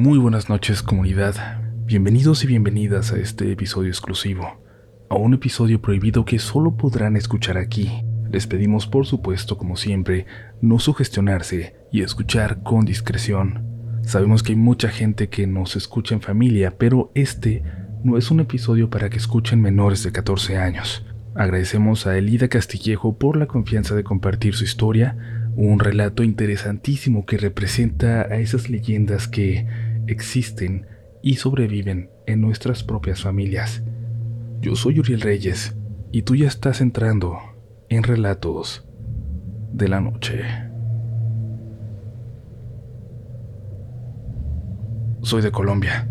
Muy buenas noches comunidad, bienvenidos y bienvenidas a este episodio exclusivo, a un episodio prohibido que solo podrán escuchar aquí. Les pedimos por supuesto, como siempre, no sugestionarse y escuchar con discreción. Sabemos que hay mucha gente que nos escucha en familia, pero este no es un episodio para que escuchen menores de 14 años. Agradecemos a Elida Castillejo por la confianza de compartir su historia, un relato interesantísimo que representa a esas leyendas que existen y sobreviven en nuestras propias familias. Yo soy Uriel Reyes y tú ya estás entrando en Relatos de la Noche. Soy de Colombia.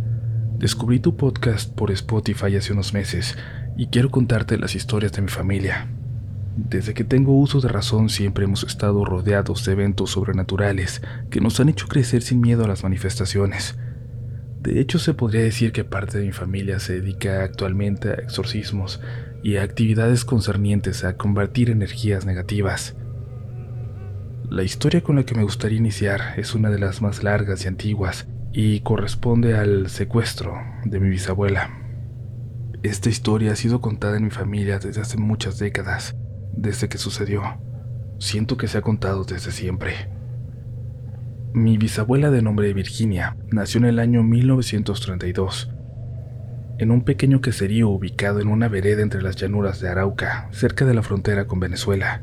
Descubrí tu podcast por Spotify hace unos meses y quiero contarte las historias de mi familia. Desde que tengo uso de razón siempre hemos estado rodeados de eventos sobrenaturales que nos han hecho crecer sin miedo a las manifestaciones. De hecho, se podría decir que parte de mi familia se dedica actualmente a exorcismos y a actividades concernientes a combatir energías negativas. La historia con la que me gustaría iniciar es una de las más largas y antiguas y corresponde al secuestro de mi bisabuela. Esta historia ha sido contada en mi familia desde hace muchas décadas, desde que sucedió. Siento que se ha contado desde siempre. Mi bisabuela de nombre Virginia nació en el año 1932, en un pequeño queserío ubicado en una vereda entre las llanuras de Arauca, cerca de la frontera con Venezuela.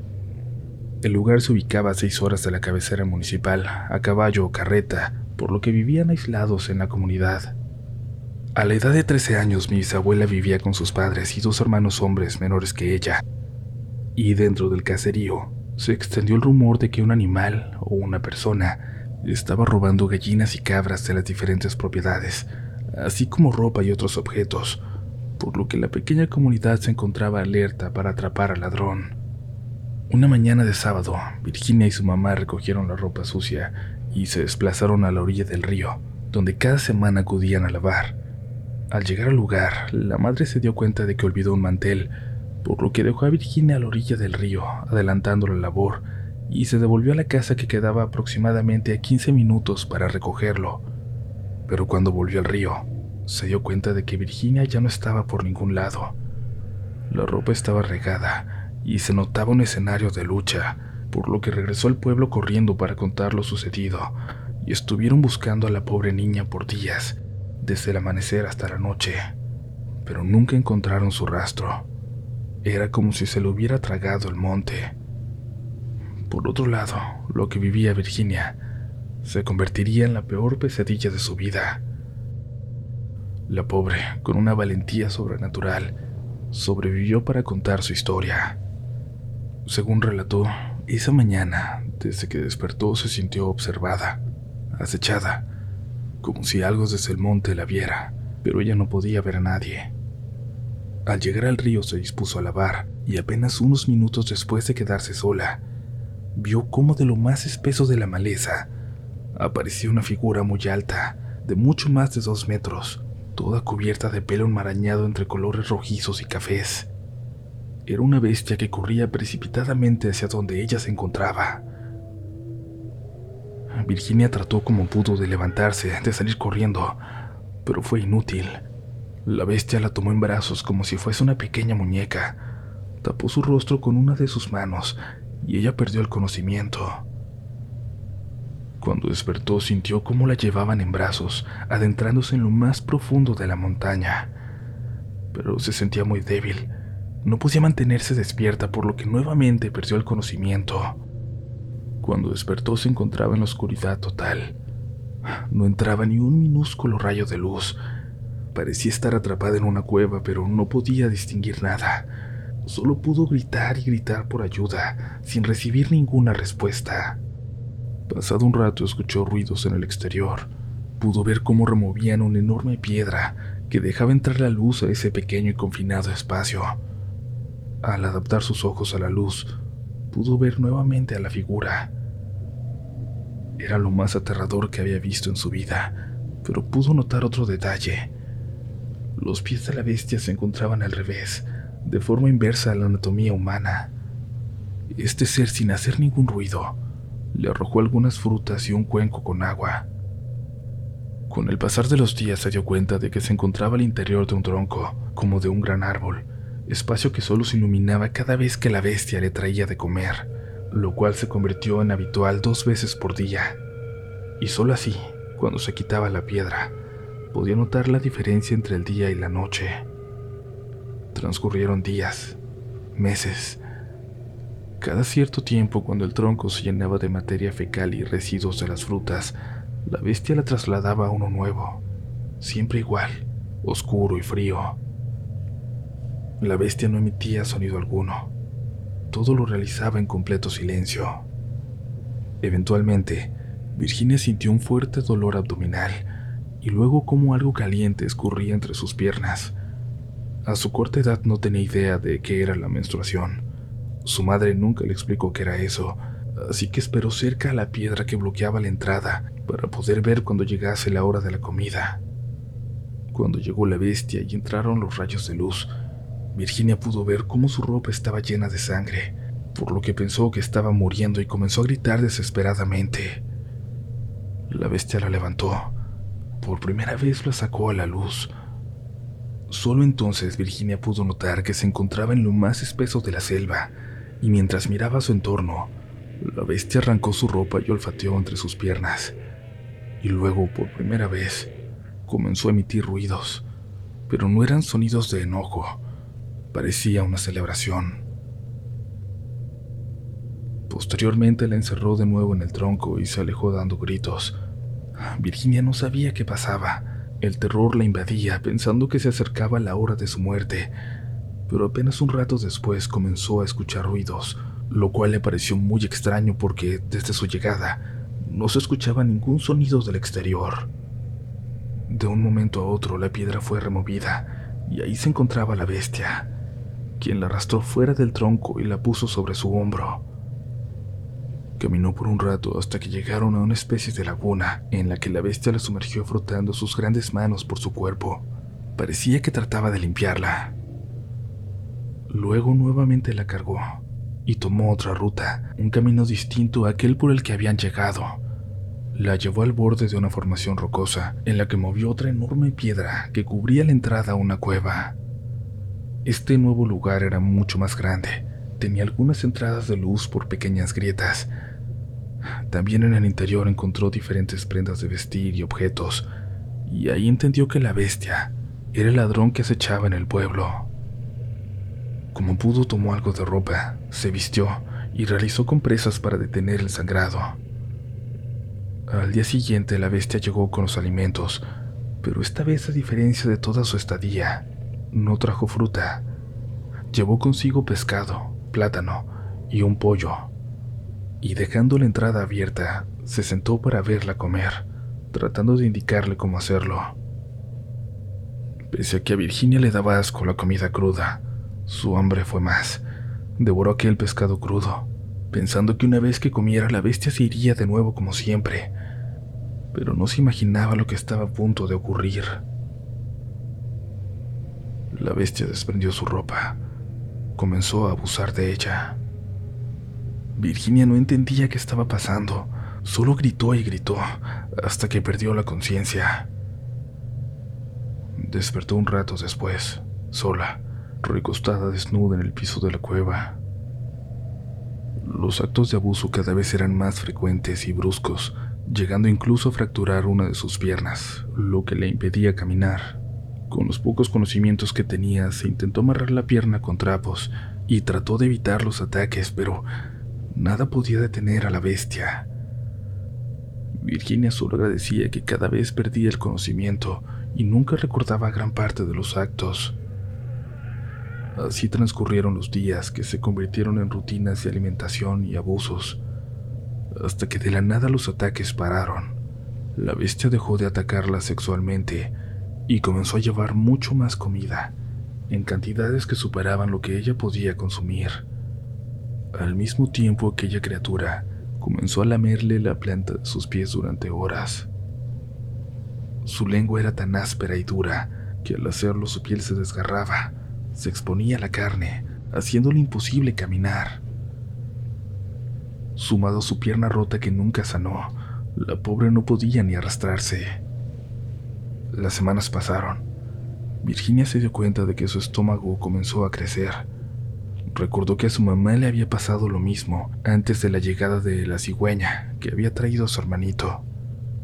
El lugar se ubicaba a seis horas de la cabecera municipal, a caballo o carreta, por lo que vivían aislados en la comunidad. A la edad de 13 años mi bisabuela vivía con sus padres y dos hermanos hombres menores que ella. Y dentro del caserío se extendió el rumor de que un animal o una persona estaba robando gallinas y cabras de las diferentes propiedades, así como ropa y otros objetos, por lo que la pequeña comunidad se encontraba alerta para atrapar al ladrón. Una mañana de sábado, Virginia y su mamá recogieron la ropa sucia y se desplazaron a la orilla del río, donde cada semana acudían a lavar. Al llegar al lugar, la madre se dio cuenta de que olvidó un mantel, por lo que dejó a Virginia a la orilla del río, adelantando la labor, y se devolvió a la casa que quedaba aproximadamente a 15 minutos para recogerlo. Pero cuando volvió al río, se dio cuenta de que Virginia ya no estaba por ningún lado. La ropa estaba regada y se notaba un escenario de lucha, por lo que regresó al pueblo corriendo para contar lo sucedido, y estuvieron buscando a la pobre niña por días desde el amanecer hasta la noche, pero nunca encontraron su rastro. Era como si se lo hubiera tragado el monte. Por otro lado, lo que vivía Virginia se convertiría en la peor pesadilla de su vida. La pobre, con una valentía sobrenatural, sobrevivió para contar su historia. Según relató, esa mañana, desde que despertó, se sintió observada, acechada, como si algo desde el monte la viera, pero ella no podía ver a nadie. Al llegar al río se dispuso a lavar y apenas unos minutos después de quedarse sola, vio cómo de lo más espeso de la maleza apareció una figura muy alta, de mucho más de dos metros, toda cubierta de pelo enmarañado entre colores rojizos y cafés. Era una bestia que corría precipitadamente hacia donde ella se encontraba. Virginia trató como pudo de levantarse, de salir corriendo, pero fue inútil. La bestia la tomó en brazos como si fuese una pequeña muñeca, tapó su rostro con una de sus manos y ella perdió el conocimiento. Cuando despertó sintió cómo la llevaban en brazos, adentrándose en lo más profundo de la montaña, pero se sentía muy débil. No podía mantenerse despierta por lo que nuevamente perdió el conocimiento. Cuando despertó se encontraba en la oscuridad total. No entraba ni un minúsculo rayo de luz. Parecía estar atrapada en una cueva, pero no podía distinguir nada. Solo pudo gritar y gritar por ayuda, sin recibir ninguna respuesta. Pasado un rato escuchó ruidos en el exterior. Pudo ver cómo removían una enorme piedra que dejaba entrar la luz a ese pequeño y confinado espacio. Al adaptar sus ojos a la luz, pudo ver nuevamente a la figura. Era lo más aterrador que había visto en su vida, pero pudo notar otro detalle. Los pies de la bestia se encontraban al revés, de forma inversa a la anatomía humana. Este ser, sin hacer ningún ruido, le arrojó algunas frutas y un cuenco con agua. Con el pasar de los días se dio cuenta de que se encontraba al interior de un tronco, como de un gran árbol, espacio que solo se iluminaba cada vez que la bestia le traía de comer, lo cual se convirtió en habitual dos veces por día. Y solo así, cuando se quitaba la piedra, podía notar la diferencia entre el día y la noche. Transcurrieron días, meses. Cada cierto tiempo, cuando el tronco se llenaba de materia fecal y residuos de las frutas, la bestia la trasladaba a uno nuevo, siempre igual, oscuro y frío. La bestia no emitía sonido alguno. Todo lo realizaba en completo silencio. Eventualmente, Virginia sintió un fuerte dolor abdominal y luego como algo caliente escurría entre sus piernas. A su corta edad no tenía idea de qué era la menstruación. Su madre nunca le explicó qué era eso, así que esperó cerca a la piedra que bloqueaba la entrada para poder ver cuando llegase la hora de la comida. Cuando llegó la bestia y entraron los rayos de luz, Virginia pudo ver cómo su ropa estaba llena de sangre, por lo que pensó que estaba muriendo y comenzó a gritar desesperadamente. La bestia la levantó. Por primera vez la sacó a la luz. Solo entonces Virginia pudo notar que se encontraba en lo más espeso de la selva, y mientras miraba su entorno, la bestia arrancó su ropa y olfateó entre sus piernas y luego, por primera vez, comenzó a emitir ruidos, pero no eran sonidos de enojo, parecía una celebración. Posteriormente la encerró de nuevo en el tronco y se alejó dando gritos. Virginia no sabía qué pasaba. El terror la invadía pensando que se acercaba la hora de su muerte, pero apenas un rato después comenzó a escuchar ruidos, lo cual le pareció muy extraño porque desde su llegada no se escuchaba ningún sonido del exterior. De un momento a otro la piedra fue removida y ahí se encontraba la bestia, quien la arrastró fuera del tronco y la puso sobre su hombro. Caminó por un rato hasta que llegaron a una especie de laguna en la que la bestia la sumergió frotando sus grandes manos por su cuerpo. Parecía que trataba de limpiarla. Luego nuevamente la cargó y tomó otra ruta, un camino distinto a aquel por el que habían llegado. La llevó al borde de una formación rocosa, en la que movió otra enorme piedra que cubría la entrada a una cueva. Este nuevo lugar era mucho más grande, tenía algunas entradas de luz por pequeñas grietas. También en el interior encontró diferentes prendas de vestir y objetos, y ahí entendió que la bestia era el ladrón que acechaba en el pueblo. Como pudo tomó algo de ropa, se vistió y realizó compresas para detener el sangrado. Al día siguiente la bestia llegó con los alimentos, pero esta vez a diferencia de toda su estadía, no trajo fruta. Llevó consigo pescado, plátano y un pollo, y dejando la entrada abierta, se sentó para verla comer, tratando de indicarle cómo hacerlo. Pese a que a Virginia le daba asco la comida cruda, su hambre fue más. Devoró aquel pescado crudo, pensando que una vez que comiera la bestia se iría de nuevo como siempre, pero no se imaginaba lo que estaba a punto de ocurrir. La bestia desprendió su ropa, comenzó a abusar de ella. Virginia no entendía qué estaba pasando, solo gritó y gritó hasta que perdió la conciencia. Despertó un rato después, sola, recostada desnuda en el piso de la cueva. Los actos de abuso cada vez eran más frecuentes y bruscos, llegando incluso a fracturar una de sus piernas, lo que le impedía caminar. Con los pocos conocimientos que tenía, se intentó amarrar la pierna con trapos y trató de evitar los ataques, pero nada podía detener a la bestia. Virginia solo agradecía que cada vez perdía el conocimiento y nunca recordaba gran parte de los actos. Así transcurrieron los días que se convirtieron en rutinas de alimentación y abusos, hasta que de la nada los ataques pararon. La bestia dejó de atacarla sexualmente y comenzó a llevar mucho más comida, en cantidades que superaban lo que ella podía consumir. Al mismo tiempo aquella criatura comenzó a lamerle la planta de sus pies durante horas. Su lengua era tan áspera y dura que al hacerlo su piel se desgarraba se exponía a la carne, haciéndole imposible caminar. Sumado a su pierna rota que nunca sanó, la pobre no podía ni arrastrarse. Las semanas pasaron. Virginia se dio cuenta de que su estómago comenzó a crecer. Recordó que a su mamá le había pasado lo mismo antes de la llegada de la cigüeña que había traído a su hermanito,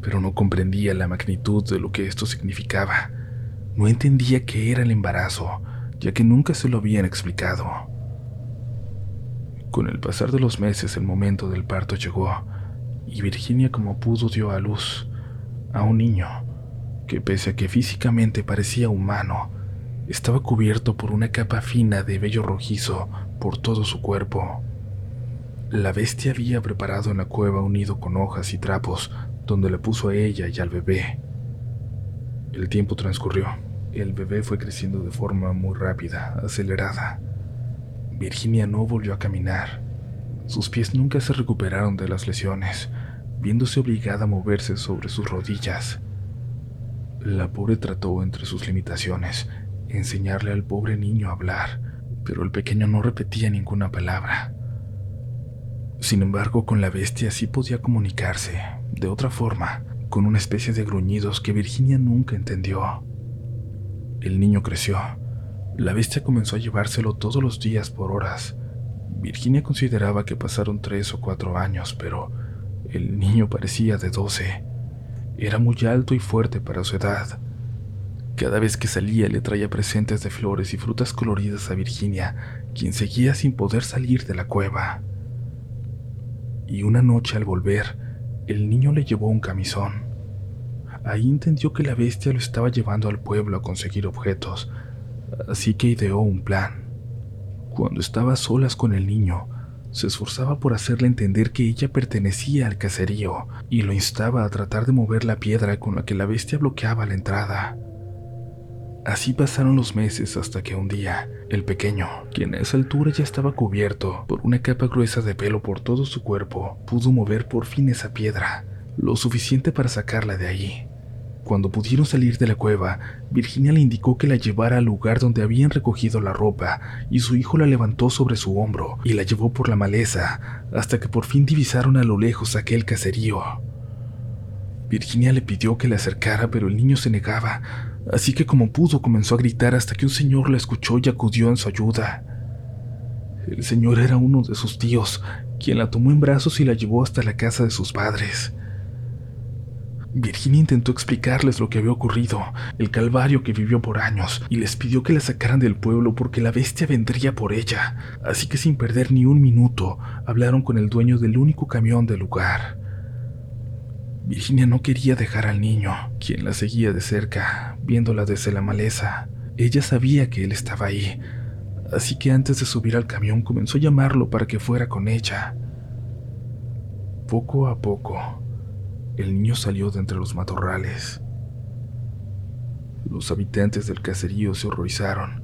pero no comprendía la magnitud de lo que esto significaba. No entendía qué era el embarazo, ya que nunca se lo habían explicado. Con el pasar de los meses el momento del parto llegó, y Virginia como pudo dio a luz a un niño que pese a que físicamente parecía humano, estaba cubierto por una capa fina de vello rojizo por todo su cuerpo. La bestia había preparado en la cueva un nido con hojas y trapos donde le puso a ella y al bebé. El tiempo transcurrió. El bebé fue creciendo de forma muy rápida, acelerada. Virginia no volvió a caminar. Sus pies nunca se recuperaron de las lesiones, viéndose obligada a moverse sobre sus rodillas. La pobre trató, entre sus limitaciones, enseñarle al pobre niño a hablar, pero el pequeño no repetía ninguna palabra. Sin embargo, con la bestia sí podía comunicarse, de otra forma, con una especie de gruñidos que Virginia nunca entendió. El niño creció. La bestia comenzó a llevárselo todos los días por horas. Virginia consideraba que pasaron tres o cuatro años, pero el niño parecía de doce. Era muy alto y fuerte para su edad. Cada vez que salía le traía presentes de flores y frutas coloridas a Virginia, quien seguía sin poder salir de la cueva. Y una noche al volver, el niño le llevó un camisón. Ahí entendió que la bestia lo estaba llevando al pueblo a conseguir objetos, así que ideó un plan. Cuando estaba solas con el niño, se esforzaba por hacerle entender que ella pertenecía al caserío y lo instaba a tratar de mover la piedra con la que la bestia bloqueaba la entrada. Así pasaron los meses hasta que un día, el pequeño, quien a esa altura ya estaba cubierto por una capa gruesa de pelo por todo su cuerpo, pudo mover por fin esa piedra, lo suficiente para sacarla de ahí. Cuando pudieron salir de la cueva, Virginia le indicó que la llevara al lugar donde habían recogido la ropa, y su hijo la levantó sobre su hombro y la llevó por la maleza hasta que por fin divisaron a lo lejos aquel caserío. Virginia le pidió que le acercara, pero el niño se negaba, así que como pudo comenzó a gritar hasta que un señor la escuchó y acudió en su ayuda. El señor era uno de sus tíos, quien la tomó en brazos y la llevó hasta la casa de sus padres. Virginia intentó explicarles lo que había ocurrido, el calvario que vivió por años, y les pidió que la sacaran del pueblo porque la bestia vendría por ella. Así que sin perder ni un minuto, hablaron con el dueño del único camión del lugar. Virginia no quería dejar al niño, quien la seguía de cerca, viéndola desde la maleza. Ella sabía que él estaba ahí, así que antes de subir al camión comenzó a llamarlo para que fuera con ella. Poco a poco, el niño salió de entre los matorrales. Los habitantes del caserío se horrorizaron.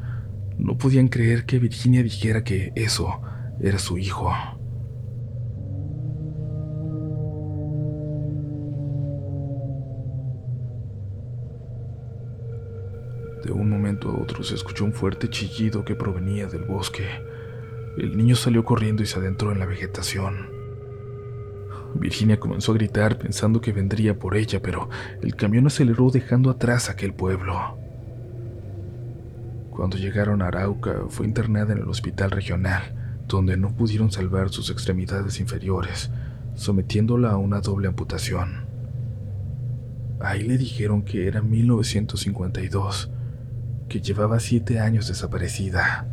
No podían creer que Virginia dijera que eso era su hijo. De un momento a otro se escuchó un fuerte chillido que provenía del bosque. El niño salió corriendo y se adentró en la vegetación. Virginia comenzó a gritar pensando que vendría por ella, pero el camión aceleró dejando atrás aquel pueblo. Cuando llegaron a Arauca, fue internada en el hospital regional, donde no pudieron salvar sus extremidades inferiores, sometiéndola a una doble amputación. Ahí le dijeron que era 1952, que llevaba siete años desaparecida.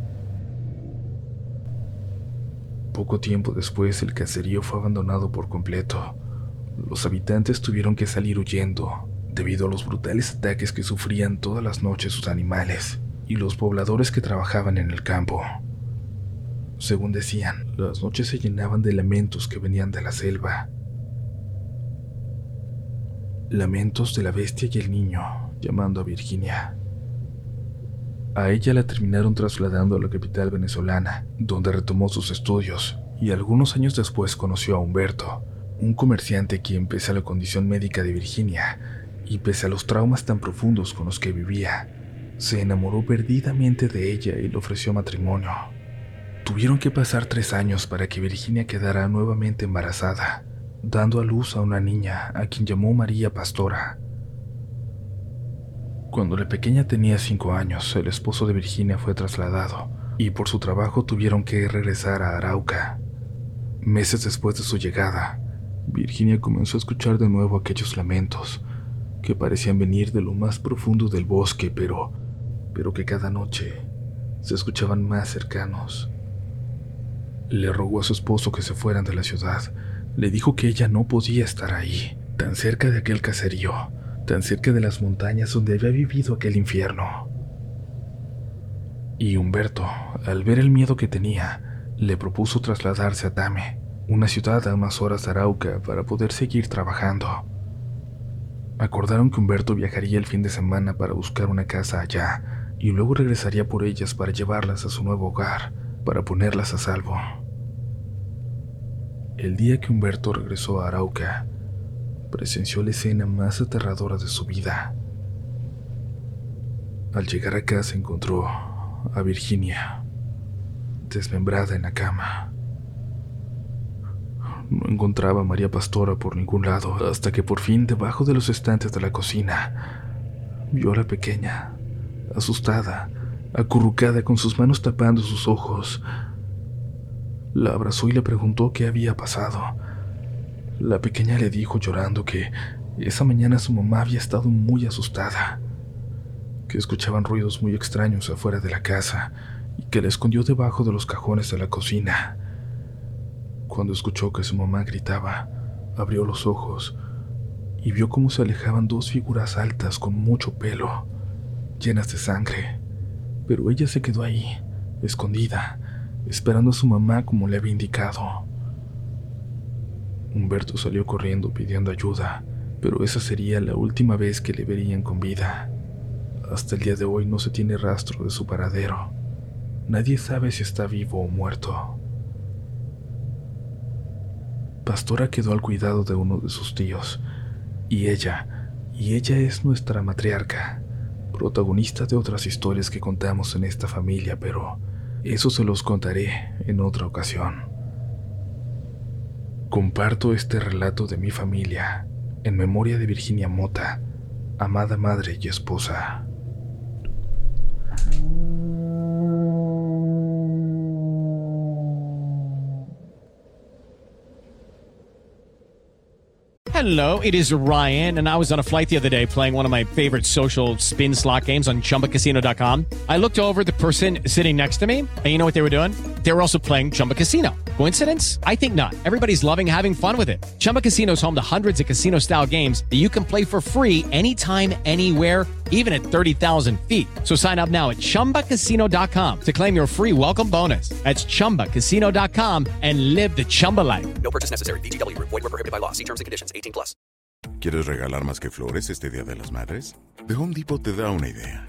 Poco tiempo después el caserío fue abandonado por completo. Los habitantes tuvieron que salir huyendo debido a los brutales ataques que sufrían todas las noches sus animales y los pobladores que trabajaban en el campo. Según decían, las noches se llenaban de lamentos que venían de la selva. Lamentos de la bestia y el niño, llamando a Virginia. A ella la terminaron trasladando a la capital venezolana, donde retomó sus estudios, y algunos años después conoció a Humberto, un comerciante quien, pese a la condición médica de Virginia, y pese a los traumas tan profundos con los que vivía, se enamoró perdidamente de ella y le ofreció matrimonio. Tuvieron que pasar tres años para que Virginia quedara nuevamente embarazada, dando a luz a una niña a quien llamó María Pastora. Cuando la pequeña tenía cinco años, el esposo de Virginia fue trasladado y por su trabajo tuvieron que regresar a Arauca. Meses después de su llegada, Virginia comenzó a escuchar de nuevo aquellos lamentos que parecían venir de lo más profundo del bosque, pero pero que cada noche se escuchaban más cercanos. Le rogó a su esposo que se fueran de la ciudad. Le dijo que ella no podía estar ahí, tan cerca de aquel caserío, tan cerca de las montañas donde había vivido aquel infierno. Y Humberto, al ver el miedo que tenía, le propuso trasladarse a Tame, una ciudad a más horas de Arauca, para poder seguir trabajando. Acordaron que Humberto viajaría el fin de semana para buscar una casa allá y luego regresaría por ellas para llevarlas a su nuevo hogar, para ponerlas a salvo. El día que Humberto regresó a Arauca, presenció la escena más aterradora de su vida. Al llegar a casa encontró a Virginia, desmembrada en la cama. No encontraba a María Pastora por ningún lado, hasta que por fin, debajo de los estantes de la cocina, vio a la pequeña, asustada, acurrucada con sus manos tapando sus ojos. La abrazó y le preguntó qué había pasado. La pequeña le dijo llorando que esa mañana su mamá había estado muy asustada, que escuchaban ruidos muy extraños afuera de la casa y que la escondió debajo de los cajones de la cocina. Cuando escuchó que su mamá gritaba, abrió los ojos y vio cómo se alejaban dos figuras altas con mucho pelo, llenas de sangre. Pero ella se quedó ahí, escondida, esperando a su mamá como le había indicado. Humberto salió corriendo pidiendo ayuda, pero esa sería la última vez que le verían con vida. Hasta el día de hoy no se tiene rastro de su paradero. Nadie sabe si está vivo o muerto. Pastora quedó al cuidado de uno de sus tíos, y ella, y ella es nuestra matriarca, protagonista de otras historias que contamos en esta familia, pero eso se los contaré en otra ocasión. Comparto este relato de mi familia en memoria de Virginia Mota, amada madre y esposa. Hello, it is Ryan, and I was on a flight the other day playing one of my favorite social spin slot games on chumbacasino.com. I looked over the person sitting next to me, and you know what they were doing? They were also playing Chumba Casino. Coincidence? I think not. Everybody's loving having fun with it. Chumba Casino is home to hundreds of casino style games that you can play for free anytime, anywhere, even at 30,000 feet. So sign up now at chumbacasino.com to claim your free welcome bonus. That's chumbacasino.com and live the Chumba life. No purchase necessary. VGW. Void were prohibited by law. See terms and conditions. 18 plus. ¿Quieres regalar más que flores este Día de las Madres? The Home Depot te da una idea.